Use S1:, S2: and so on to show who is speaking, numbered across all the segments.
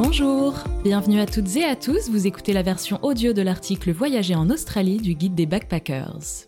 S1: Bonjour, bienvenue à toutes et à tous, vous écoutez la version audio de l'article Voyager en Australie du guide des backpackers.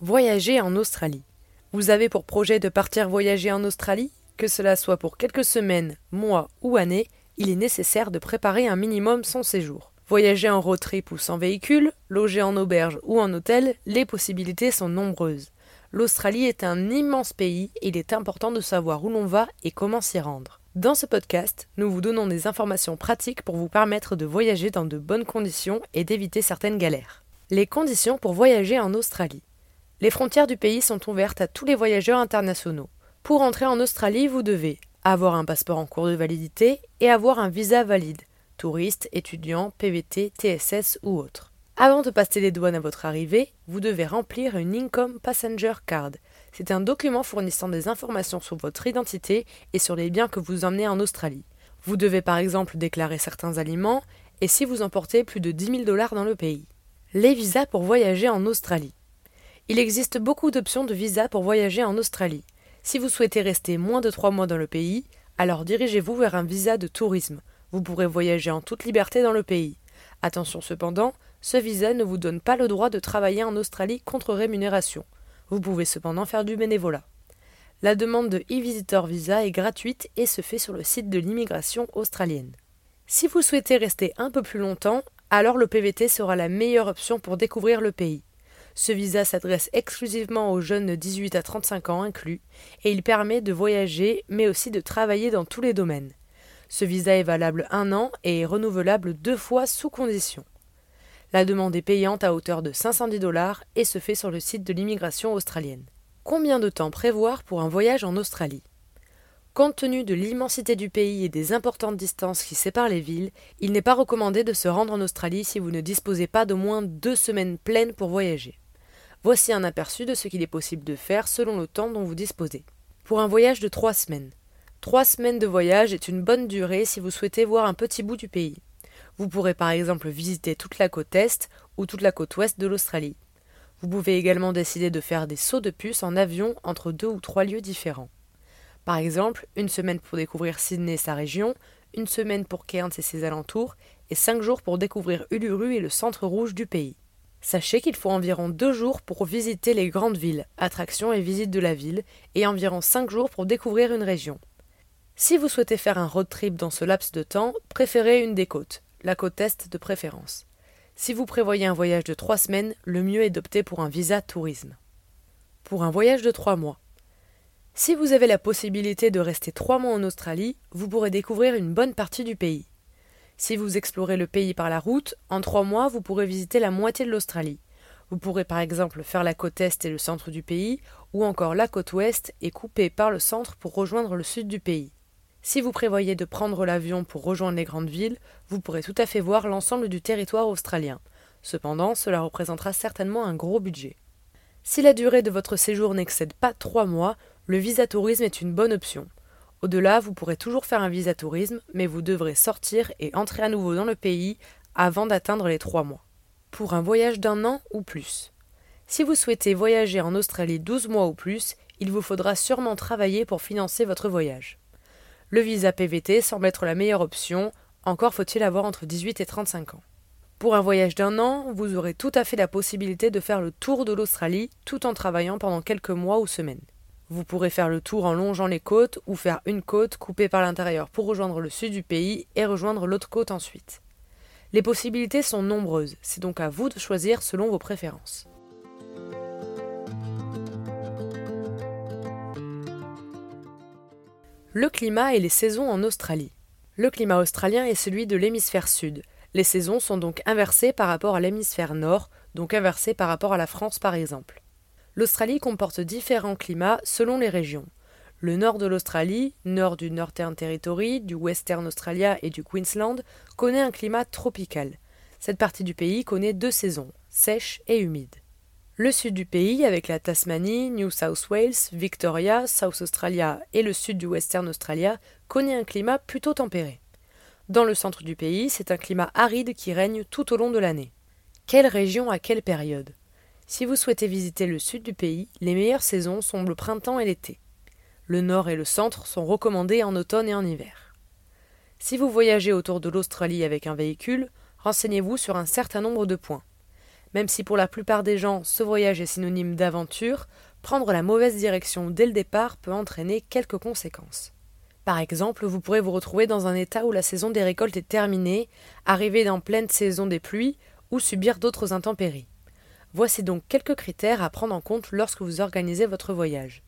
S2: Voyager en Australie. Vous avez pour projet de partir voyager en Australie? Que cela soit pour quelques semaines, mois ou années, il est nécessaire de préparer un minimum son séjour. Voyager en road trip ou sans véhicule, loger en auberge ou en hôtel, les possibilités sont nombreuses. L'Australie est un immense pays et il est important de savoir où l'on va et comment s'y rendre. Dans ce podcast, nous vous donnons des informations pratiques pour vous permettre de voyager dans de bonnes conditions et d'éviter certaines galères. Les conditions pour voyager en Australie. Les frontières du pays sont ouvertes à tous les voyageurs internationaux. Pour entrer en Australie, vous devez avoir un passeport en cours de validité et avoir un visa valide, touriste, étudiant, PVT, TSS ou autre. Avant de passer les douanes à votre arrivée, vous devez remplir une Income Passenger Card. C'est un document fournissant des informations sur votre identité et sur les biens que vous emmenez en Australie. Vous devez par exemple déclarer certains aliments et si vous emportez plus de 10 000 dollars dans le pays. Les visas pour voyager en Australie. Il existe beaucoup d'options de visas pour voyager en Australie. Si vous souhaitez rester moins de 3 mois dans le pays, alors dirigez-vous vers un visa de tourisme. Vous pourrez voyager en toute liberté dans le pays. Attention cependant, ce visa ne vous donne pas le droit de travailler en Australie contre rémunération. Vous pouvez cependant faire du bénévolat. La demande de e-visitor visa est gratuite et se fait sur le site de l'immigration australienne. Si vous souhaitez rester un peu plus longtemps, alors le PVT sera la meilleure option pour découvrir le pays. Ce visa s'adresse exclusivement aux jeunes de 18 à 35 ans inclus, et il permet de voyager mais aussi de travailler dans tous les domaines. Ce visa est valable un an et est renouvelable deux fois sous condition. La demande est payante à hauteur de 510 dollars et se fait sur le site de l'immigration australienne. Combien de temps prévoir pour un voyage en Australie? Compte tenu de l'immensité du pays et des importantes distances qui séparent les villes, il n'est pas recommandé de se rendre en Australie si vous ne disposez pas d'au moins deux semaines pleines pour voyager. Voici un aperçu de ce qu'il est possible de faire selon le temps dont vous disposez. Pour un voyage de trois semaines. Trois semaines de voyage est une bonne durée si vous souhaitez voir un petit bout du pays. Vous pourrez par exemple visiter toute la côte est ou toute la côte ouest de l'Australie. Vous pouvez également décider de faire des sauts de puce en avion entre deux ou trois lieux différents. Par exemple, une semaine pour découvrir Sydney et sa région, une semaine pour Cairns et ses alentours, et cinq jours pour découvrir Uluru et le centre rouge du pays. Sachez qu'il faut environ deux jours pour visiter les grandes villes, attractions et visites de la ville, et environ cinq jours pour découvrir une région. Si vous souhaitez faire un road trip dans ce laps de temps, préférez une des côtes la côte Est de préférence. Si vous prévoyez un voyage de trois semaines, le mieux est d'opter pour un visa tourisme. Pour un voyage de trois mois. Si vous avez la possibilité de rester trois mois en Australie, vous pourrez découvrir une bonne partie du pays. Si vous explorez le pays par la route, en trois mois, vous pourrez visiter la moitié de l'Australie. Vous pourrez par exemple faire la côte Est et le centre du pays, ou encore la côte Ouest et couper par le centre pour rejoindre le sud du pays. Si vous prévoyez de prendre l'avion pour rejoindre les grandes villes, vous pourrez tout à fait voir l'ensemble du territoire australien. Cependant, cela représentera certainement un gros budget. Si la durée de votre séjour n'excède pas trois mois, le visa tourisme est une bonne option. Au-delà, vous pourrez toujours faire un visa tourisme, mais vous devrez sortir et entrer à nouveau dans le pays avant d'atteindre les trois mois. Pour un voyage d'un an ou plus. Si vous souhaitez voyager en Australie 12 mois ou plus, il vous faudra sûrement travailler pour financer votre voyage. Le visa PVT semble être la meilleure option, encore faut-il avoir entre 18 et 35 ans. Pour un voyage d'un an, vous aurez tout à fait la possibilité de faire le tour de l'Australie tout en travaillant pendant quelques mois ou semaines. Vous pourrez faire le tour en longeant les côtes ou faire une côte coupée par l'intérieur pour rejoindre le sud du pays et rejoindre l'autre côte ensuite. Les possibilités sont nombreuses, c'est donc à vous de choisir selon vos préférences. Le climat et les saisons en Australie. Le climat australien est celui de l'hémisphère sud. Les saisons sont donc inversées par rapport à l'hémisphère nord, donc inversées par rapport à la France par exemple. L'Australie comporte différents climats selon les régions. Le nord de l'Australie, nord du Northern Territory, du Western Australia et du Queensland, connaît un climat tropical. Cette partie du pays connaît deux saisons, sèche et humide. Le sud du pays, avec la Tasmanie, New South Wales, Victoria, South Australia et le sud du Western Australia, connaît un climat plutôt tempéré. Dans le centre du pays, c'est un climat aride qui règne tout au long de l'année. Quelle région à quelle période? Si vous souhaitez visiter le sud du pays, les meilleures saisons sont le printemps et l'été. Le nord et le centre sont recommandés en automne et en hiver. Si vous voyagez autour de l'Australie avec un véhicule, renseignez-vous sur un certain nombre de points. Même si pour la plupart des gens ce voyage est synonyme d'aventure, prendre la mauvaise direction dès le départ peut entraîner quelques conséquences. Par exemple, vous pourrez vous retrouver dans un état où la saison des récoltes est terminée, arriver dans pleine saison des pluies ou subir d'autres intempéries. Voici donc quelques critères à prendre en compte lorsque vous organisez votre voyage.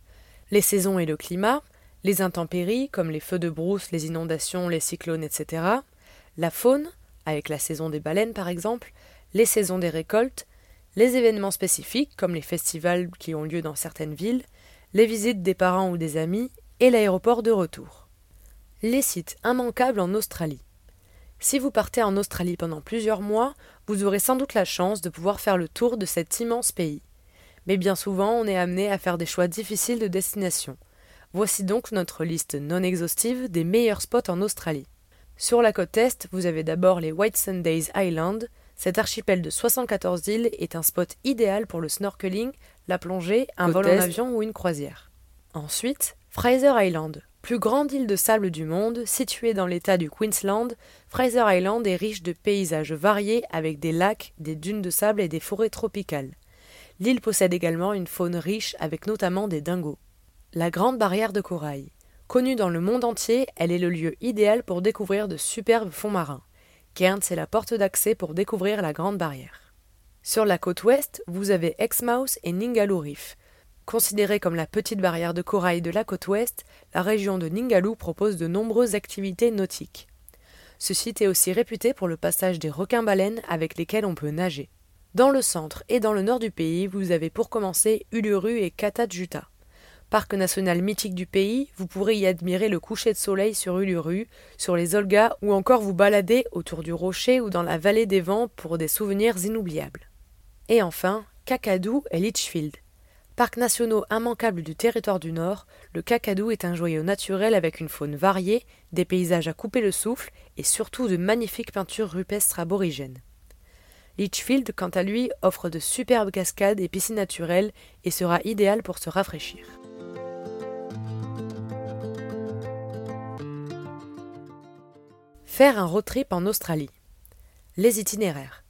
S2: Les saisons et le climat, les intempéries comme les feux de brousse, les inondations, les cyclones, etc., la faune, avec la saison des baleines par exemple, les saisons des récoltes, les événements spécifiques comme les festivals qui ont lieu dans certaines villes, les visites des parents ou des amis et l'aéroport de retour. Les sites immanquables en Australie. Si vous partez en Australie pendant plusieurs mois, vous aurez sans doute la chance de pouvoir faire le tour de cet immense pays. Mais bien souvent, on est amené à faire des choix difficiles de destination. Voici donc notre liste non exhaustive des meilleurs spots en Australie. Sur la côte est, vous avez d'abord les White Sundays Island, cet archipel de 74 îles est un spot idéal pour le snorkeling, la plongée, un vol en avion ou une croisière. Ensuite, Fraser Island, plus grande île de sable du monde, située dans l'état du Queensland, Fraser Island est riche de paysages variés avec des lacs, des dunes de sable et des forêts tropicales. L'île possède également une faune riche avec notamment des dingos. La Grande Barrière de Corail. Connue dans le monde entier, elle est le lieu idéal pour découvrir de superbes fonds marins. Cairns est la porte d'accès pour découvrir la Grande Barrière. Sur la côte ouest, vous avez Exmouth et Ningaloo Reef. Considérée comme la petite barrière de corail de la côte ouest, la région de Ningaloo propose de nombreuses activités nautiques. Ce site est aussi réputé pour le passage des requins-baleines avec lesquels on peut nager. Dans le centre et dans le nord du pays, vous avez pour commencer Uluru et Katajuta parc national mythique du pays, vous pourrez y admirer le coucher de soleil sur Uluru, sur les Olgas ou encore vous balader autour du rocher ou dans la vallée des vents pour des souvenirs inoubliables. Et enfin, Kakadu et Litchfield. Parcs nationaux immanquables du territoire du Nord, le Kakadu est un joyau naturel avec une faune variée, des paysages à couper le souffle et surtout de magnifiques peintures rupestres aborigènes. Litchfield, quant à lui, offre de superbes cascades et piscines naturelles et sera idéal pour se rafraîchir. Faire un road trip en Australie. Les itinéraires.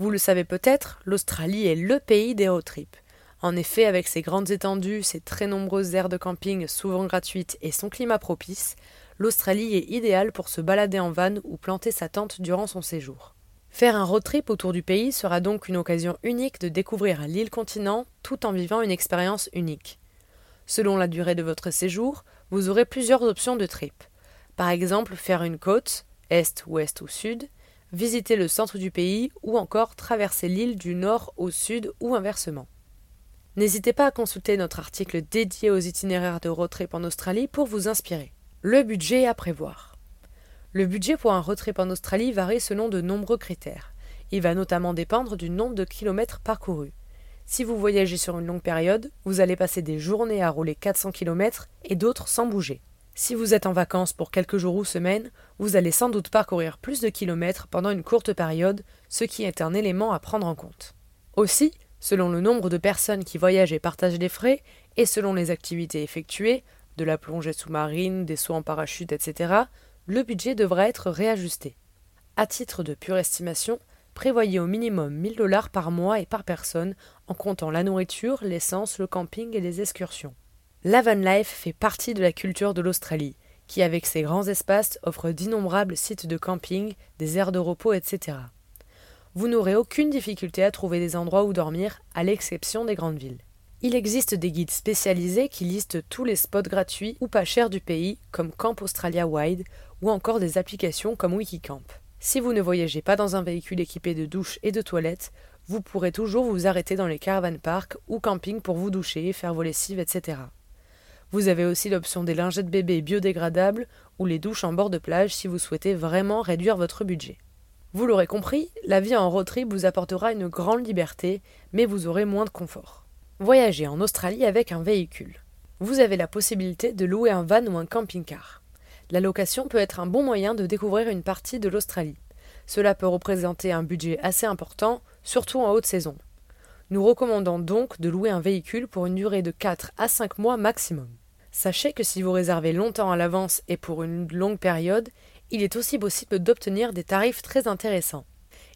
S2: Vous le savez peut-être, l'Australie est le pays des road trips. En effet, avec ses grandes étendues, ses très nombreuses aires de camping souvent gratuites et son climat propice, l'Australie est idéale pour se balader en van ou planter sa tente durant son séjour. Faire un road trip autour du pays sera donc une occasion unique de découvrir l'île continent tout en vivant une expérience unique. Selon la durée de votre séjour, vous aurez plusieurs options de trip. Par exemple, faire une côte, est, ouest ou sud, visiter le centre du pays ou encore traverser l'île du nord au sud ou inversement. N'hésitez pas à consulter notre article dédié aux itinéraires de road en Australie pour vous inspirer. Le budget à prévoir. Le budget pour un road en Australie varie selon de nombreux critères. Il va notamment dépendre du nombre de kilomètres parcourus. Si vous voyagez sur une longue période, vous allez passer des journées à rouler 400 km et d'autres sans bouger. Si vous êtes en vacances pour quelques jours ou semaines, vous allez sans doute parcourir plus de kilomètres pendant une courte période, ce qui est un élément à prendre en compte. Aussi, selon le nombre de personnes qui voyagent et partagent les frais, et selon les activités effectuées, de la plongée sous-marine, des sauts en parachute, etc., le budget devra être réajusté. À titre de pure estimation, prévoyez au minimum 1000 dollars par mois et par personne, en comptant la nourriture, l'essence, le camping et les excursions. La van life fait partie de la culture de l'Australie, qui avec ses grands espaces offre d'innombrables sites de camping, des aires de repos, etc. Vous n'aurez aucune difficulté à trouver des endroits où dormir, à l'exception des grandes villes. Il existe des guides spécialisés qui listent tous les spots gratuits ou pas chers du pays, comme Camp Australia Wide, ou encore des applications comme Wikicamp. Si vous ne voyagez pas dans un véhicule équipé de douche et de toilettes, vous pourrez toujours vous arrêter dans les caravan parks ou camping pour vous doucher, faire vos lessives, etc. Vous avez aussi l'option des lingettes bébés biodégradables ou les douches en bord de plage si vous souhaitez vraiment réduire votre budget. Vous l'aurez compris, la vie en road trip vous apportera une grande liberté, mais vous aurez moins de confort. Voyagez en Australie avec un véhicule. Vous avez la possibilité de louer un van ou un camping-car. La location peut être un bon moyen de découvrir une partie de l'Australie. Cela peut représenter un budget assez important, surtout en haute saison. Nous recommandons donc de louer un véhicule pour une durée de 4 à 5 mois maximum. Sachez que si vous réservez longtemps à l'avance et pour une longue période, il est aussi possible d'obtenir des tarifs très intéressants.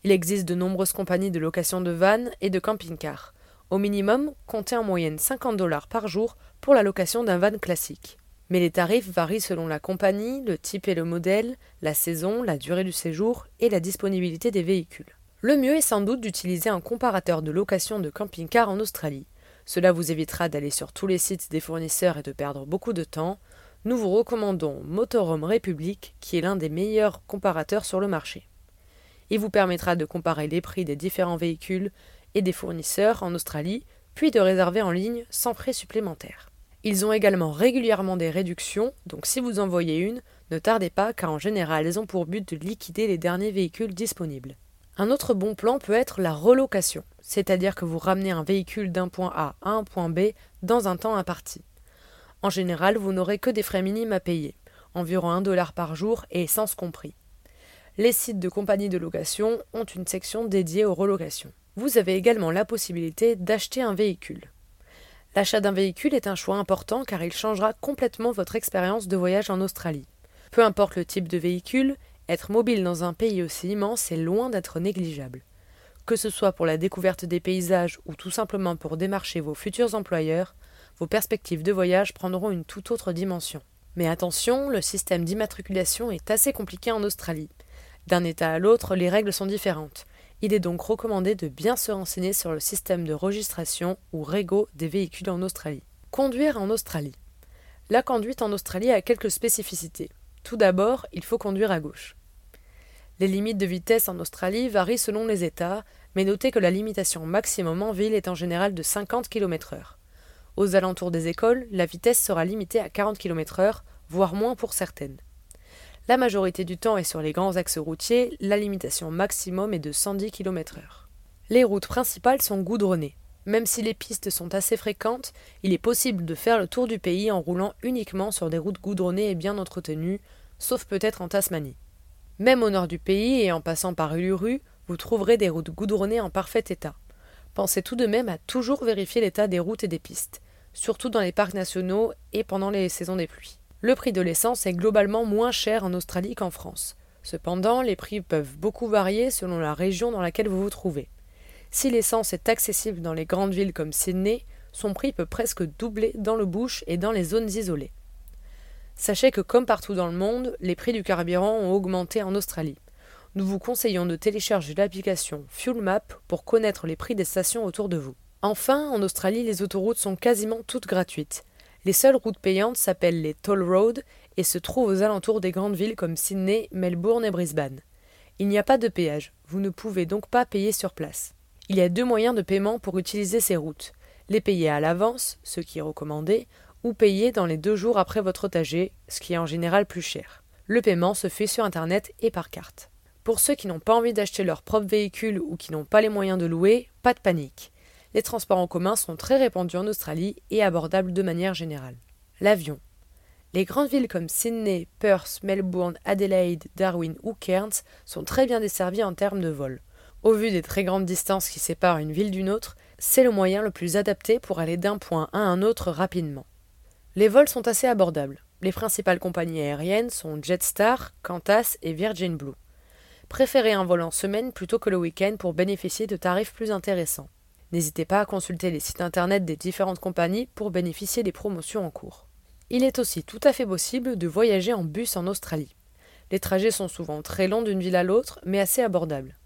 S2: Il existe de nombreuses compagnies de location de vannes et de camping-cars. Au minimum, comptez en moyenne 50 dollars par jour pour la location d'un van classique. Mais les tarifs varient selon la compagnie, le type et le modèle, la saison, la durée du séjour et la disponibilité des véhicules. Le mieux est sans doute d'utiliser un comparateur de location de camping-car en Australie. Cela vous évitera d'aller sur tous les sites des fournisseurs et de perdre beaucoup de temps. Nous vous recommandons Motorhome Republic, qui est l'un des meilleurs comparateurs sur le marché. Il vous permettra de comparer les prix des différents véhicules et des fournisseurs en Australie, puis de réserver en ligne sans frais supplémentaires. Ils ont également régulièrement des réductions, donc si vous en voyez une, ne tardez pas car en général elles ont pour but de liquider les derniers véhicules disponibles. Un autre bon plan peut être la relocation, c'est-à-dire que vous ramenez un véhicule d'un point A à un point B dans un temps imparti. En général, vous n'aurez que des frais minimes à payer, environ 1 dollar par jour et essence compris. Les sites de compagnies de location ont une section dédiée aux relocations. Vous avez également la possibilité d'acheter un véhicule. L'achat d'un véhicule est un choix important car il changera complètement votre expérience de voyage en Australie. Peu importe le type de véhicule, être mobile dans un pays aussi immense est loin d'être négligeable. Que ce soit pour la découverte des paysages ou tout simplement pour démarcher vos futurs employeurs, vos perspectives de voyage prendront une toute autre dimension. Mais attention, le système d'immatriculation est assez compliqué en Australie. D'un État à l'autre, les règles sont différentes. Il est donc recommandé de bien se renseigner sur le système de registration ou REGO des véhicules en Australie. Conduire en Australie. La conduite en Australie a quelques spécificités. Tout d'abord, il faut conduire à gauche. Les limites de vitesse en Australie varient selon les États, mais notez que la limitation maximum en ville est en général de 50 km/h. Aux alentours des écoles, la vitesse sera limitée à 40 km/h, voire moins pour certaines. La majorité du temps et sur les grands axes routiers, la limitation maximum est de 110 km/h. Les routes principales sont goudronnées. Même si les pistes sont assez fréquentes, il est possible de faire le tour du pays en roulant uniquement sur des routes goudronnées et bien entretenues, sauf peut-être en Tasmanie. Même au nord du pays et en passant par Uluru, vous trouverez des routes goudronnées en parfait état. Pensez tout de même à toujours vérifier l'état des routes et des pistes, surtout dans les parcs nationaux et pendant les saisons des pluies. Le prix de l'essence est globalement moins cher en Australie qu'en France. Cependant, les prix peuvent beaucoup varier selon la région dans laquelle vous vous trouvez. Si l'essence est accessible dans les grandes villes comme Sydney, son prix peut presque doubler dans le bush et dans les zones isolées. Sachez que comme partout dans le monde, les prix du carburant ont augmenté en Australie. Nous vous conseillons de télécharger l'application FuelMap pour connaître les prix des stations autour de vous. Enfin, en Australie, les autoroutes sont quasiment toutes gratuites. Les seules routes payantes s'appellent les toll roads et se trouvent aux alentours des grandes villes comme Sydney, Melbourne et Brisbane. Il n'y a pas de péage, vous ne pouvez donc pas payer sur place. Il y a deux moyens de paiement pour utiliser ces routes. Les payer à l'avance, ce qui est recommandé, ou payer dans les deux jours après votre trajet, ce qui est en général plus cher. Le paiement se fait sur Internet et par carte. Pour ceux qui n'ont pas envie d'acheter leur propre véhicule ou qui n'ont pas les moyens de louer, pas de panique. Les transports en commun sont très répandus en Australie et abordables de manière générale. L'avion. Les grandes villes comme Sydney, Perth, Melbourne, Adelaide, Darwin ou Cairns sont très bien desservies en termes de vol. Au vu des très grandes distances qui séparent une ville d'une autre, c'est le moyen le plus adapté pour aller d'un point à un autre rapidement. Les vols sont assez abordables. Les principales compagnies aériennes sont Jetstar, Qantas et Virgin Blue. Préférez un vol en semaine plutôt que le week-end pour bénéficier de tarifs plus intéressants. N'hésitez pas à consulter les sites internet des différentes compagnies pour bénéficier des promotions en cours. Il est aussi tout à fait possible de voyager en bus en Australie. Les trajets sont souvent très longs d'une ville à l'autre, mais assez abordables.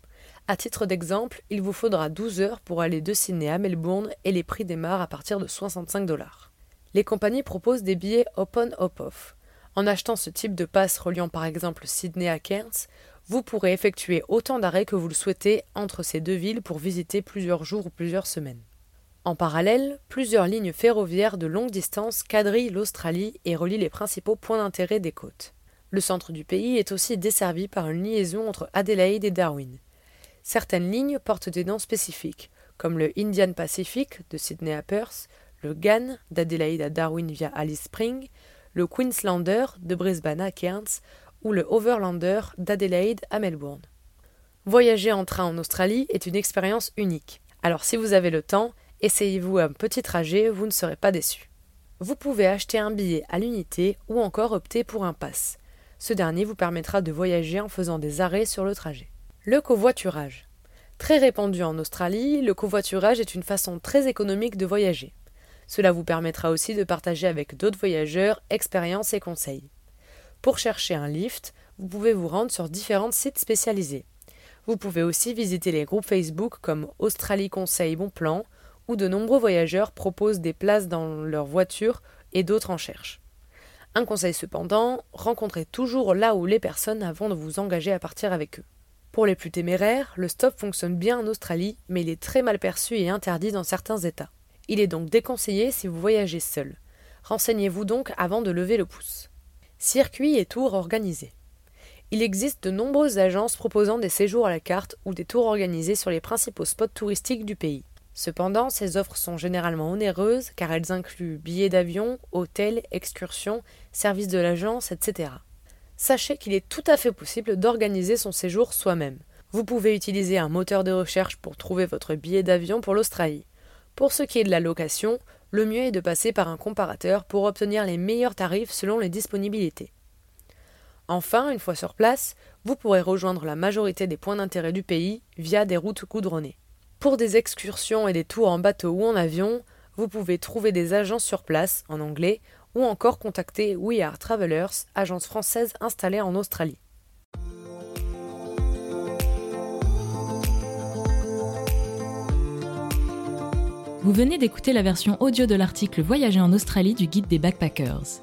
S2: À titre d'exemple, il vous faudra 12 heures pour aller de Sydney à Melbourne et les prix démarrent à partir de 65 dollars les compagnies proposent des billets Open-Hop-Off. En achetant ce type de passe reliant par exemple Sydney à Cairns, vous pourrez effectuer autant d'arrêts que vous le souhaitez entre ces deux villes pour visiter plusieurs jours ou plusieurs semaines. En parallèle, plusieurs lignes ferroviaires de longue distance quadrillent l'Australie et relient les principaux points d'intérêt des côtes. Le centre du pays est aussi desservi par une liaison entre Adelaide et Darwin. Certaines lignes portent des noms spécifiques, comme le Indian Pacific de Sydney à Perth, le GAN d'Adélaïde à Darwin via Alice Spring, le Queenslander de Brisbane à Cairns ou le Overlander d'Adélaïde à Melbourne. Voyager en train en Australie est une expérience unique. Alors si vous avez le temps, essayez-vous un petit trajet, vous ne serez pas déçus. Vous pouvez acheter un billet à l'unité ou encore opter pour un pass. Ce dernier vous permettra de voyager en faisant des arrêts sur le trajet. Le covoiturage. Très répandu en Australie, le covoiturage est une façon très économique de voyager. Cela vous permettra aussi de partager avec d'autres voyageurs expériences et conseils. Pour chercher un lift, vous pouvez vous rendre sur différents sites spécialisés. Vous pouvez aussi visiter les groupes Facebook comme Australie Conseil Bon Plan, où de nombreux voyageurs proposent des places dans leur voiture et d'autres en cherchent. Un conseil cependant, rencontrez toujours là où les personnes avant de vous engager à partir avec eux. Pour les plus téméraires, le stop fonctionne bien en Australie, mais il est très mal perçu et interdit dans certains États. Il est donc déconseillé si vous voyagez seul. Renseignez-vous donc avant de lever le pouce. Circuits et tours organisés. Il existe de nombreuses agences proposant des séjours à la carte ou des tours organisés sur les principaux spots touristiques du pays. Cependant, ces offres sont généralement onéreuses car elles incluent billets d'avion, hôtels, excursions, services de l'agence, etc. Sachez qu'il est tout à fait possible d'organiser son séjour soi-même. Vous pouvez utiliser un moteur de recherche pour trouver votre billet d'avion pour l'Australie. Pour ce qui est de la location, le mieux est de passer par un comparateur pour obtenir les meilleurs tarifs selon les disponibilités. Enfin, une fois sur place, vous pourrez rejoindre la majorité des points d'intérêt du pays via des routes goudronnées. Pour des excursions et des tours en bateau ou en avion, vous pouvez trouver des agences sur place, en anglais, ou encore contacter We Are Travelers, agence française installée en Australie.
S1: Vous venez d'écouter la version audio de l'article Voyager en Australie du guide des backpackers.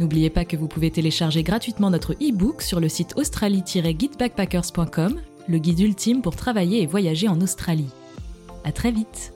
S1: N'oubliez pas que vous pouvez télécharger gratuitement notre e-book sur le site australie-guidebackpackers.com le guide ultime pour travailler et voyager en Australie. À très vite